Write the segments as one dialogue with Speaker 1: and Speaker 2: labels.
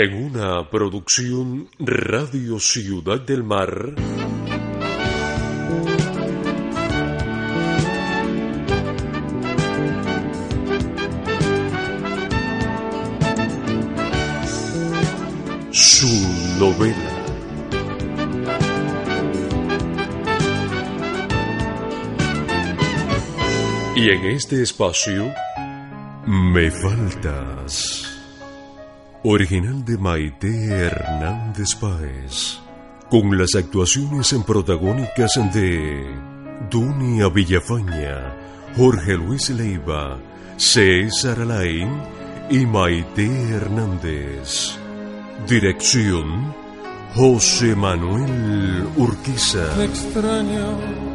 Speaker 1: En una producción Radio Ciudad del Mar. Su novela. Y en este espacio, Me Faltas. Original de Maite Hernández Páez. Con las actuaciones en protagónicas de Dunia Villafaña, Jorge Luis Leiva, César Alain y Maite Hernández. Dirección José Manuel Urquiza.
Speaker 2: Extraño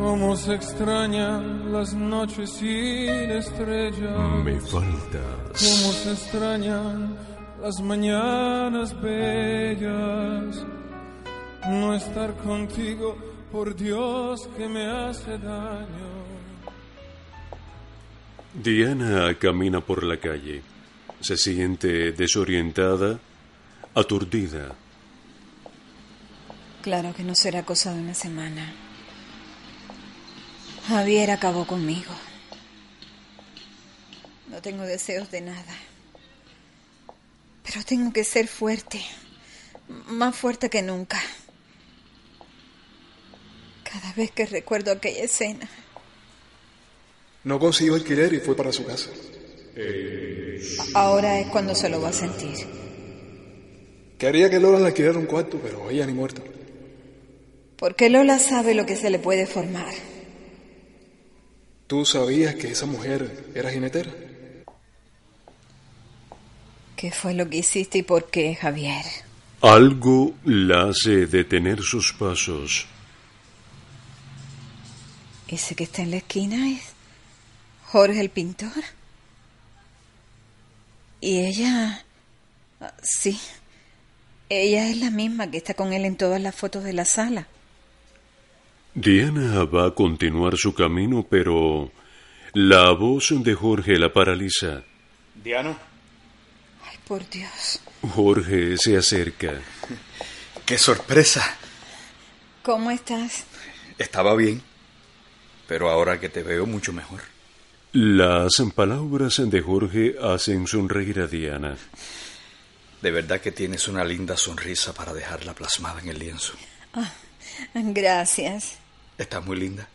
Speaker 2: como se extrañan las noches sin estrellas.
Speaker 1: Me faltas.
Speaker 2: Como se extrañan las mañanas bellas. No estar contigo, por Dios que me hace daño.
Speaker 1: Diana camina por la calle. Se siente desorientada, aturdida.
Speaker 3: Claro que no será cosa de una semana. Javier acabó conmigo. No tengo deseos de nada. Pero tengo que ser fuerte. Más fuerte que nunca. Cada vez que recuerdo aquella escena.
Speaker 4: No consiguió alquiler y fue para su casa.
Speaker 3: Ahora es cuando se lo va a sentir.
Speaker 4: Quería que Lola le alquilara un cuarto, pero ella ni muerta.
Speaker 3: Porque Lola sabe lo que se le puede formar.
Speaker 4: ¿Tú sabías que esa mujer era jinetera?
Speaker 3: ¿Qué fue lo que hiciste y por qué, Javier?
Speaker 1: Algo la hace detener sus pasos.
Speaker 3: ¿Ese que está en la esquina es Jorge el pintor? Y ella... ah, Sí, ella es la misma que está con él en todas las fotos de la sala.
Speaker 1: Diana va a continuar su camino, pero la voz de Jorge la paraliza.
Speaker 5: Diana,
Speaker 3: Ay, por Dios.
Speaker 1: Jorge se acerca.
Speaker 5: qué sorpresa.
Speaker 3: ¿Cómo estás?
Speaker 5: Estaba bien, pero ahora que te veo mucho mejor.
Speaker 1: Las palabras de Jorge hacen sonreír a Diana.
Speaker 5: De verdad que tienes una linda sonrisa para dejarla plasmada en el lienzo.
Speaker 3: Gracias.
Speaker 5: Estás muy linda.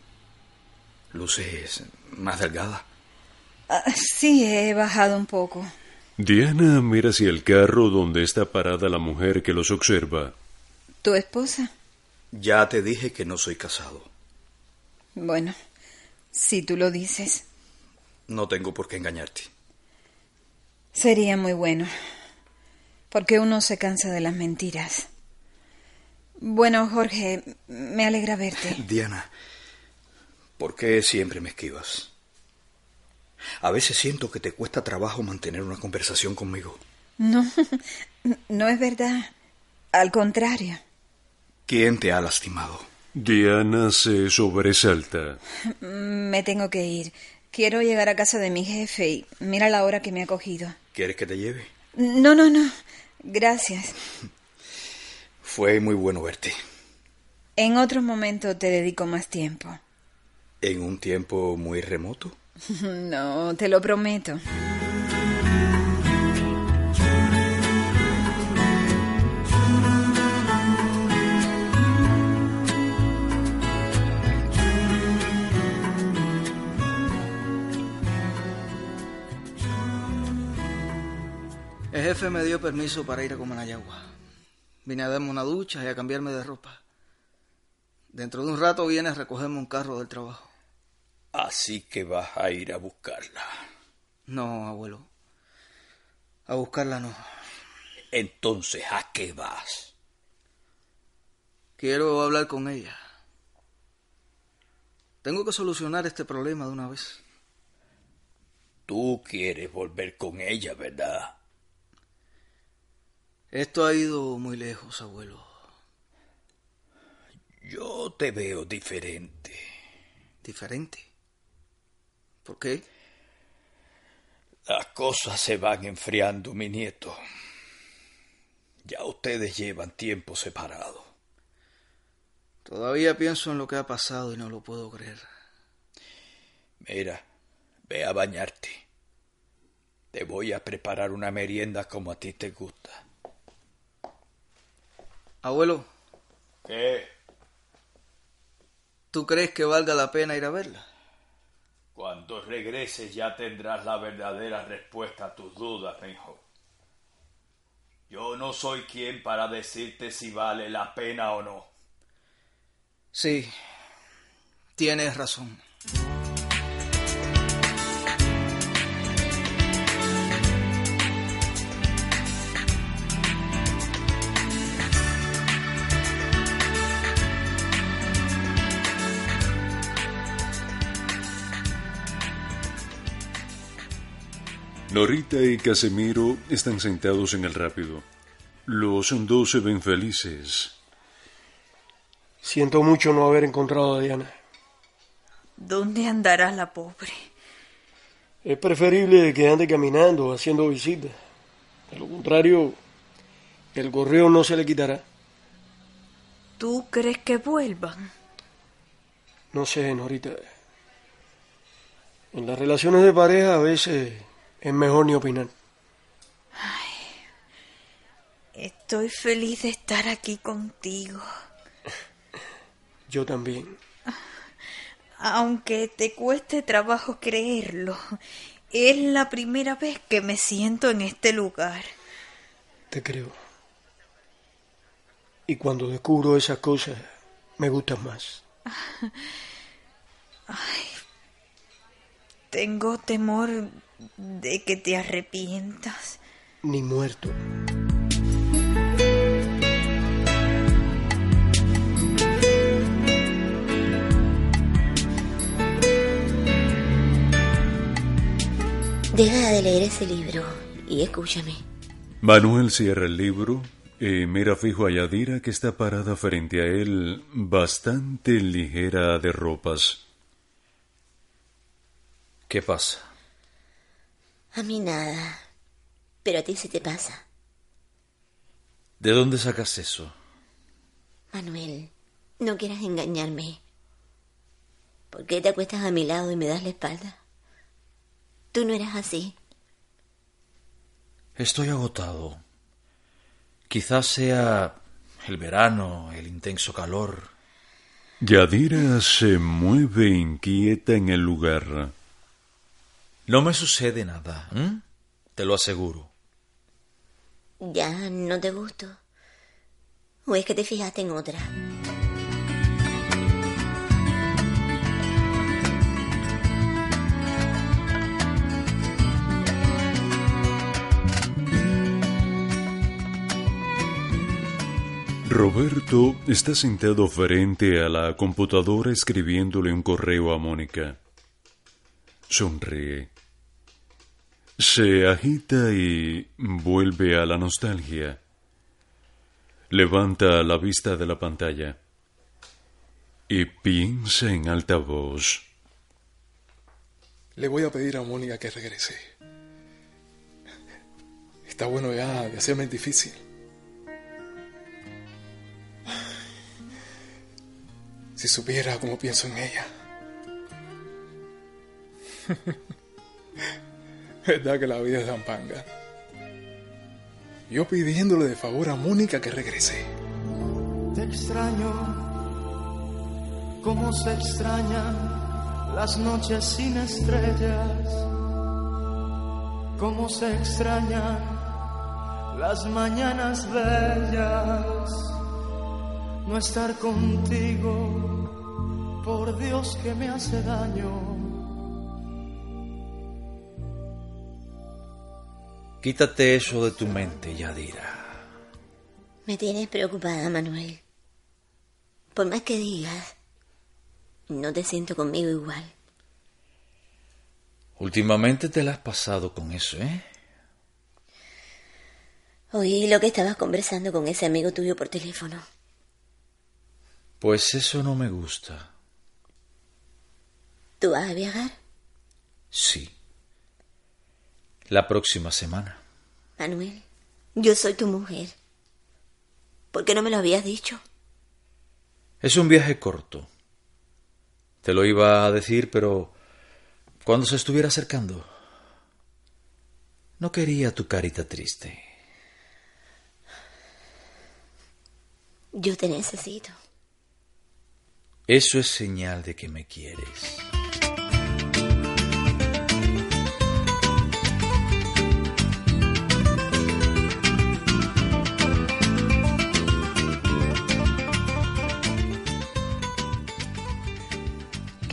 Speaker 5: Luces más delgada.
Speaker 3: Ah, sí, he bajado un poco.
Speaker 1: Diana mira hacia el carro donde está parada la mujer que los observa.
Speaker 3: ¿Tu esposa?
Speaker 5: Ya te dije que no soy casado.
Speaker 3: Bueno, si tú lo dices,
Speaker 5: No tengo por qué engañarte.
Speaker 3: sería muy bueno. Porque uno se cansa de las mentiras. Bueno, Jorge, me alegra verte.
Speaker 5: Diana, ¿por qué siempre me esquivas? A veces siento que te cuesta trabajo mantener una conversación conmigo.
Speaker 3: No, no es verdad. Al contrario.
Speaker 5: ¿Quién te ha lastimado?
Speaker 1: Diana se sobresalta.
Speaker 3: Me tengo que ir. Quiero llegar a casa de mi jefe y mira la hora que me ha cogido.
Speaker 5: ¿Quieres que te lleve?
Speaker 3: No, no, no. Gracias.
Speaker 5: Fue muy bueno verte.
Speaker 3: En otro momento te dedico más tiempo.
Speaker 5: En un tiempo muy remoto.
Speaker 3: No, te lo prometo.
Speaker 6: El jefe me dio permiso para ir a Comanayagua. Vine a darme una ducha y a cambiarme de ropa. Dentro de un rato viene a recogerme un carro del trabajo.
Speaker 5: Así que vas a ir a buscarla.
Speaker 6: No, abuelo. A buscarla no.
Speaker 5: Entonces, ¿a qué vas?
Speaker 6: Quiero hablar con ella. Tengo que solucionar este problema de una vez.
Speaker 5: Tú quieres volver con ella, ¿verdad?
Speaker 6: Esto ha ido muy lejos, abuelo.
Speaker 5: Yo te veo diferente.
Speaker 6: ¿Diferente? ¿Por qué?
Speaker 5: Las cosas se van enfriando, mi nieto.
Speaker 7: Ya ustedes llevan tiempo separados.
Speaker 6: Todavía pienso en lo que ha pasado y no lo puedo creer.
Speaker 7: Mira, ve a bañarte. Te voy a preparar una merienda como a ti te gusta.
Speaker 6: Abuelo,
Speaker 7: ¿Qué?
Speaker 6: ¿tú crees que valga la pena ir a verla?
Speaker 7: Cuando regreses ya tendrás la verdadera respuesta a tus dudas, hijo. Yo no soy quien para decirte si vale la pena o no.
Speaker 6: Sí, tienes razón.
Speaker 1: Norita y Casemiro están sentados en el rápido. Los dos se ven felices.
Speaker 8: Siento mucho no haber encontrado a Diana.
Speaker 9: ¿Dónde andará la pobre?
Speaker 8: Es preferible que ande caminando, haciendo visitas. De lo contrario, el correo no se le quitará.
Speaker 9: ¿Tú crees que vuelvan?
Speaker 8: No sé, Norita. En las relaciones de pareja a veces es mejor ni opinar.
Speaker 9: Estoy feliz de estar aquí contigo.
Speaker 8: Yo también.
Speaker 9: Aunque te cueste trabajo creerlo, es la primera vez que me siento en este lugar.
Speaker 8: Te creo. Y cuando descubro esas cosas, me gustan más.
Speaker 9: Tengo temor de que te arrepientas.
Speaker 8: Ni muerto.
Speaker 10: Deja de leer ese libro y escúchame.
Speaker 1: Manuel cierra el libro y mira fijo a Yadira que está parada frente a él, bastante ligera de ropas.
Speaker 7: ¿Qué pasa?
Speaker 10: A mí nada. Pero a ti se te pasa.
Speaker 7: ¿De dónde sacas eso?
Speaker 10: Manuel, no quieras engañarme. ¿Por qué te acuestas a mi lado y me das la espalda? Tú no eras así.
Speaker 7: Estoy agotado. Quizás sea el verano, el intenso calor.
Speaker 1: Yadira se mueve inquieta en el lugar.
Speaker 7: No me sucede nada, ¿m? te lo aseguro.
Speaker 10: ¿Ya no te gusto? ¿O es que te fijaste en otra?
Speaker 1: Roberto está sentado frente a la computadora escribiéndole un correo a Mónica. Sonríe. Se agita y vuelve a la nostalgia. Levanta la vista de la pantalla y piensa en alta voz.
Speaker 4: Le voy a pedir a Mónica que regrese. Está bueno ya de hacerme difícil. Si supiera cómo pienso en ella. ¿Verdad que la vida es zampanga? Yo pidiéndole de favor a Mónica que regrese.
Speaker 11: Te extraño, como se extrañan las noches sin estrellas, como se extrañan las mañanas bellas, no estar contigo, por Dios que me hace daño.
Speaker 7: Quítate eso de tu mente, Yadira.
Speaker 10: Me tienes preocupada, Manuel. Por más que digas, no te siento conmigo igual.
Speaker 7: Últimamente te la has pasado con eso, ¿eh?
Speaker 10: Oí lo que estabas conversando con ese amigo tuyo por teléfono.
Speaker 7: Pues eso no me gusta.
Speaker 10: ¿Tú vas a viajar?
Speaker 7: Sí. La próxima semana.
Speaker 10: Manuel, yo soy tu mujer. ¿Por qué no me lo habías dicho?
Speaker 7: Es un viaje corto. Te lo iba a decir, pero cuando se estuviera acercando. No quería tu carita triste.
Speaker 10: Yo te necesito.
Speaker 7: Eso es señal de que me quieres.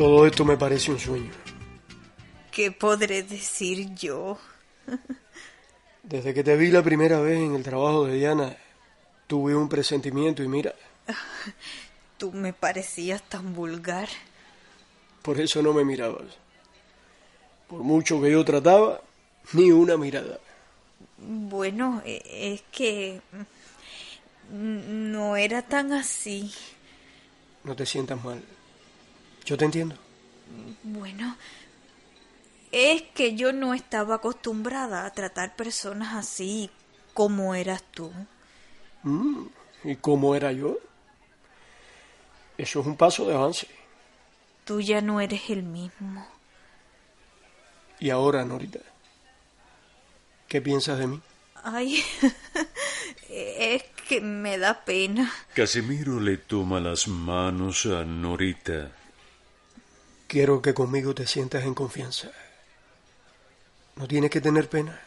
Speaker 8: Todo esto me parece un sueño.
Speaker 3: ¿Qué podré decir yo?
Speaker 8: Desde que te vi la primera vez en el trabajo de Diana, tuve un presentimiento y mira,
Speaker 3: Tú me parecías tan vulgar.
Speaker 8: por eso no me mirabas. Por mucho que yo trataba, ni una mirada.
Speaker 3: Bueno, e- es que no era tan así.
Speaker 8: No te sientas mal. Yo te entiendo.
Speaker 3: Bueno, es que yo no estaba acostumbrada a tratar personas así como eras tú.
Speaker 8: Mm, ¿Y cómo era yo? Eso es un paso de avance.
Speaker 3: Tú ya no eres el mismo.
Speaker 8: Y ahora, Norita, ¿qué piensas de mí?
Speaker 3: Ay, es que me da pena.
Speaker 1: Casimiro le toma las manos a Norita.
Speaker 8: Quiero que conmigo te sientas en confianza. No tienes que tener pena.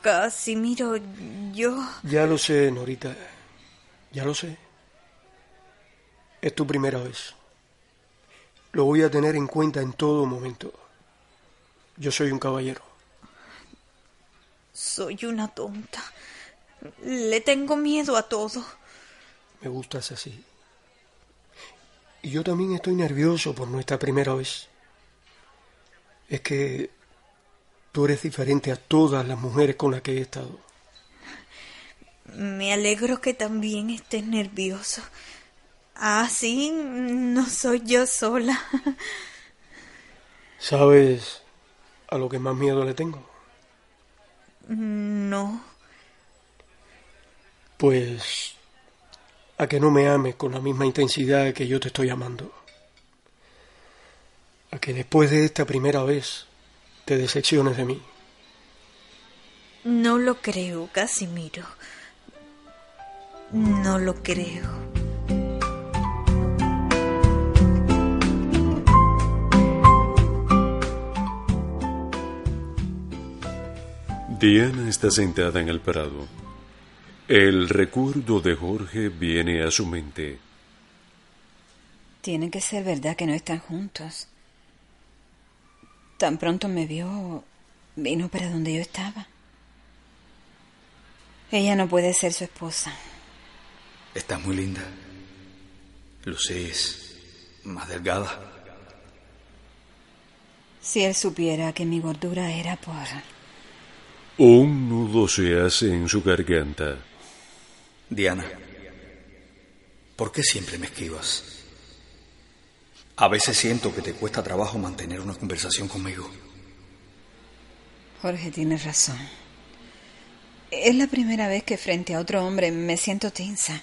Speaker 3: Casimiro, yo...
Speaker 8: Ya lo sé, Norita. Ya lo sé. Es tu primera vez. Lo voy a tener en cuenta en todo momento. Yo soy un caballero.
Speaker 3: Soy una tonta. Le tengo miedo a todo.
Speaker 8: Me gustas así. Y yo también estoy nervioso por nuestra primera vez. Es que tú eres diferente a todas las mujeres con las que he estado.
Speaker 3: Me alegro que también estés nervioso. Así no soy yo sola.
Speaker 8: ¿Sabes a lo que más miedo le tengo?
Speaker 3: No.
Speaker 8: Pues a que no me ames con la misma intensidad que yo te estoy amando. A que después de esta primera vez te decepciones de mí.
Speaker 3: No lo creo, Casimiro. No lo creo.
Speaker 1: Diana está sentada en el prado. El recuerdo de Jorge viene a su mente.
Speaker 3: Tiene que ser verdad que no están juntos. Tan pronto me vio, vino para donde yo estaba. Ella no puede ser su esposa.
Speaker 7: Estás muy linda. Luces más delgada.
Speaker 3: Si él supiera que mi gordura era por...
Speaker 1: Un nudo se hace en su garganta.
Speaker 7: Diana, ¿por qué siempre me esquivas? A veces siento que te cuesta trabajo mantener una conversación conmigo.
Speaker 3: Jorge tiene razón. Es la primera vez que frente a otro hombre me siento tensa.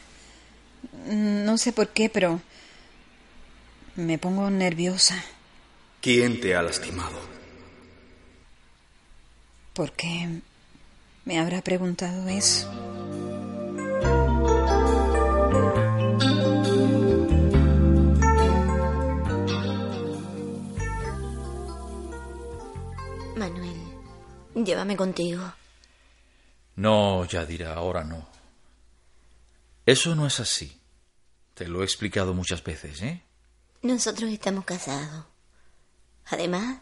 Speaker 3: No sé por qué, pero me pongo nerviosa.
Speaker 7: ¿Quién te ha lastimado?
Speaker 3: ¿Por qué me habrá preguntado eso?
Speaker 10: Llévame contigo.
Speaker 7: No, Yadira, ahora no. Eso no es así. Te lo he explicado muchas veces, ¿eh?
Speaker 10: Nosotros estamos casados. Además,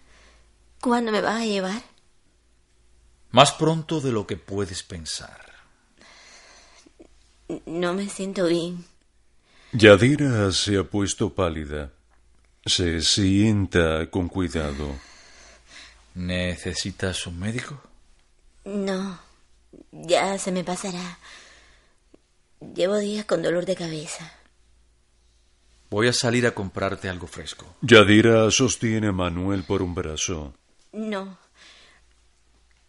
Speaker 10: ¿cuándo me vas a llevar?
Speaker 7: Más pronto de lo que puedes pensar.
Speaker 10: No me siento bien.
Speaker 1: Yadira se ha puesto pálida. Se sienta con cuidado.
Speaker 7: ¿Necesitas un médico?
Speaker 10: No, ya se me pasará. Llevo días con dolor de cabeza.
Speaker 7: Voy a salir a comprarte algo fresco.
Speaker 1: Yadira sostiene a Manuel por un brazo.
Speaker 10: No.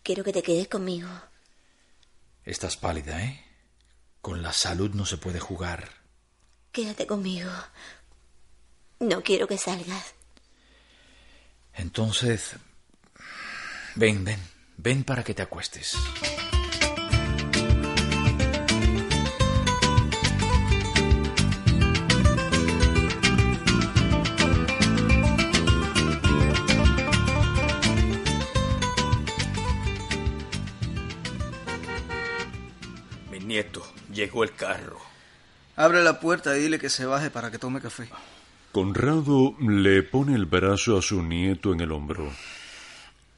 Speaker 10: Quiero que te quedes conmigo.
Speaker 7: Estás pálida, ¿eh? Con la salud no se puede jugar.
Speaker 10: Quédate conmigo. No quiero que salgas.
Speaker 7: Entonces, ven, ven, ven para que te acuestes.
Speaker 5: Mi nieto, llegó el carro.
Speaker 6: Abre la puerta y dile que se baje para que tome café.
Speaker 1: Conrado le pone el brazo a su nieto en el hombro.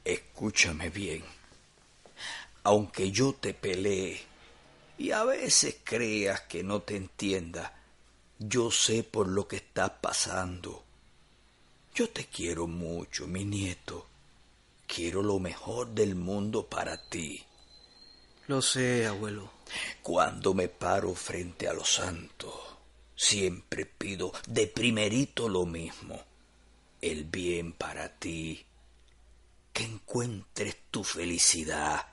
Speaker 5: Escúchame bien. Aunque yo te pelee y a veces creas que no te entienda, yo sé por lo que estás pasando. Yo te quiero mucho, mi nieto. Quiero lo mejor del mundo para ti.
Speaker 6: Lo sé, abuelo.
Speaker 5: Cuando me paro frente a los santos, siempre pido de primerito lo mismo, el bien para ti, encuentres tu felicidad.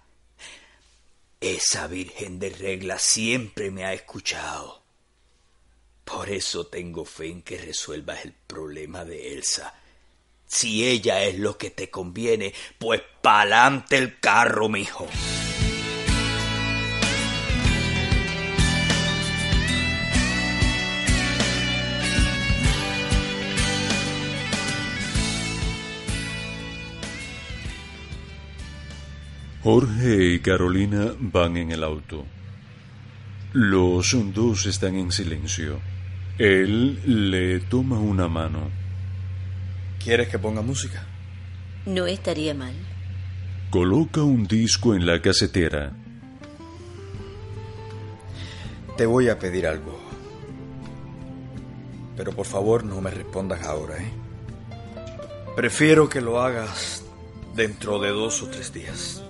Speaker 5: Esa Virgen de regla siempre me ha escuchado. Por eso tengo fe en que resuelvas el problema de Elsa. Si ella es lo que te conviene, pues pa'lante el carro, mijo.
Speaker 1: Jorge y Carolina van en el auto. Los dos están en silencio. Él le toma una mano.
Speaker 7: ¿Quieres que ponga música?
Speaker 10: No estaría mal.
Speaker 1: Coloca un disco en la casetera.
Speaker 7: Te voy a pedir algo. Pero por favor no me respondas ahora, ¿eh? Prefiero que lo hagas dentro de dos o tres días.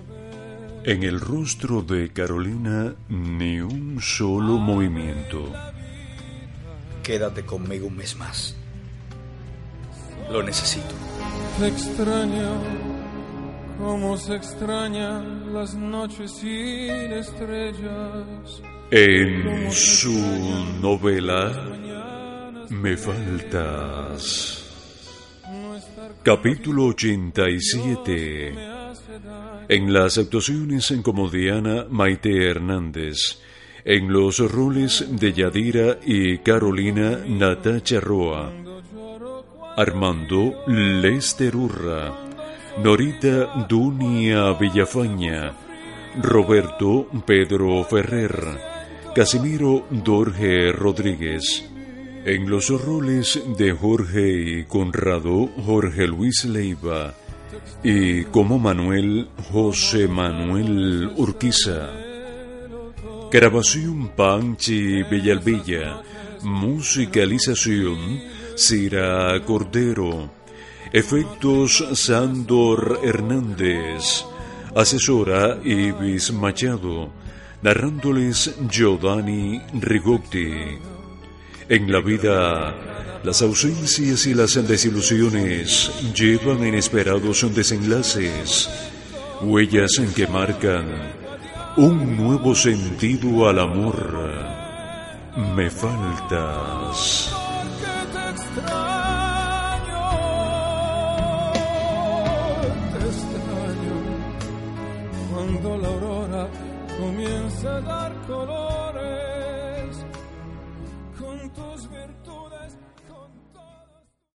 Speaker 1: En el rostro de Carolina ni un solo movimiento.
Speaker 7: Quédate conmigo un mes más. Lo necesito.
Speaker 2: Te extraño como se extrañan las noches sin estrellas.
Speaker 1: En su novela Me faltas. Capítulo 87. En las actuaciones como Diana Maite Hernández. En los roles de Yadira y Carolina Natacha Roa. Armando Lester Urra. Norita Dunia Villafaña. Roberto Pedro Ferrer. Casimiro Dorge Rodríguez. En los roles de Jorge y Conrado, Jorge Luis Leiva. Y como Manuel, José Manuel Urquiza. Grabación Panchi Villalvilla. Musicalización Cira Cordero. Efectos Sandor Hernández. Asesora Ibis Machado. Narrándoles Giovanni Rigotti. En la vida, las ausencias y las desilusiones llevan inesperados desenlaces, huellas en que marcan un nuevo sentido al amor. Me faltas.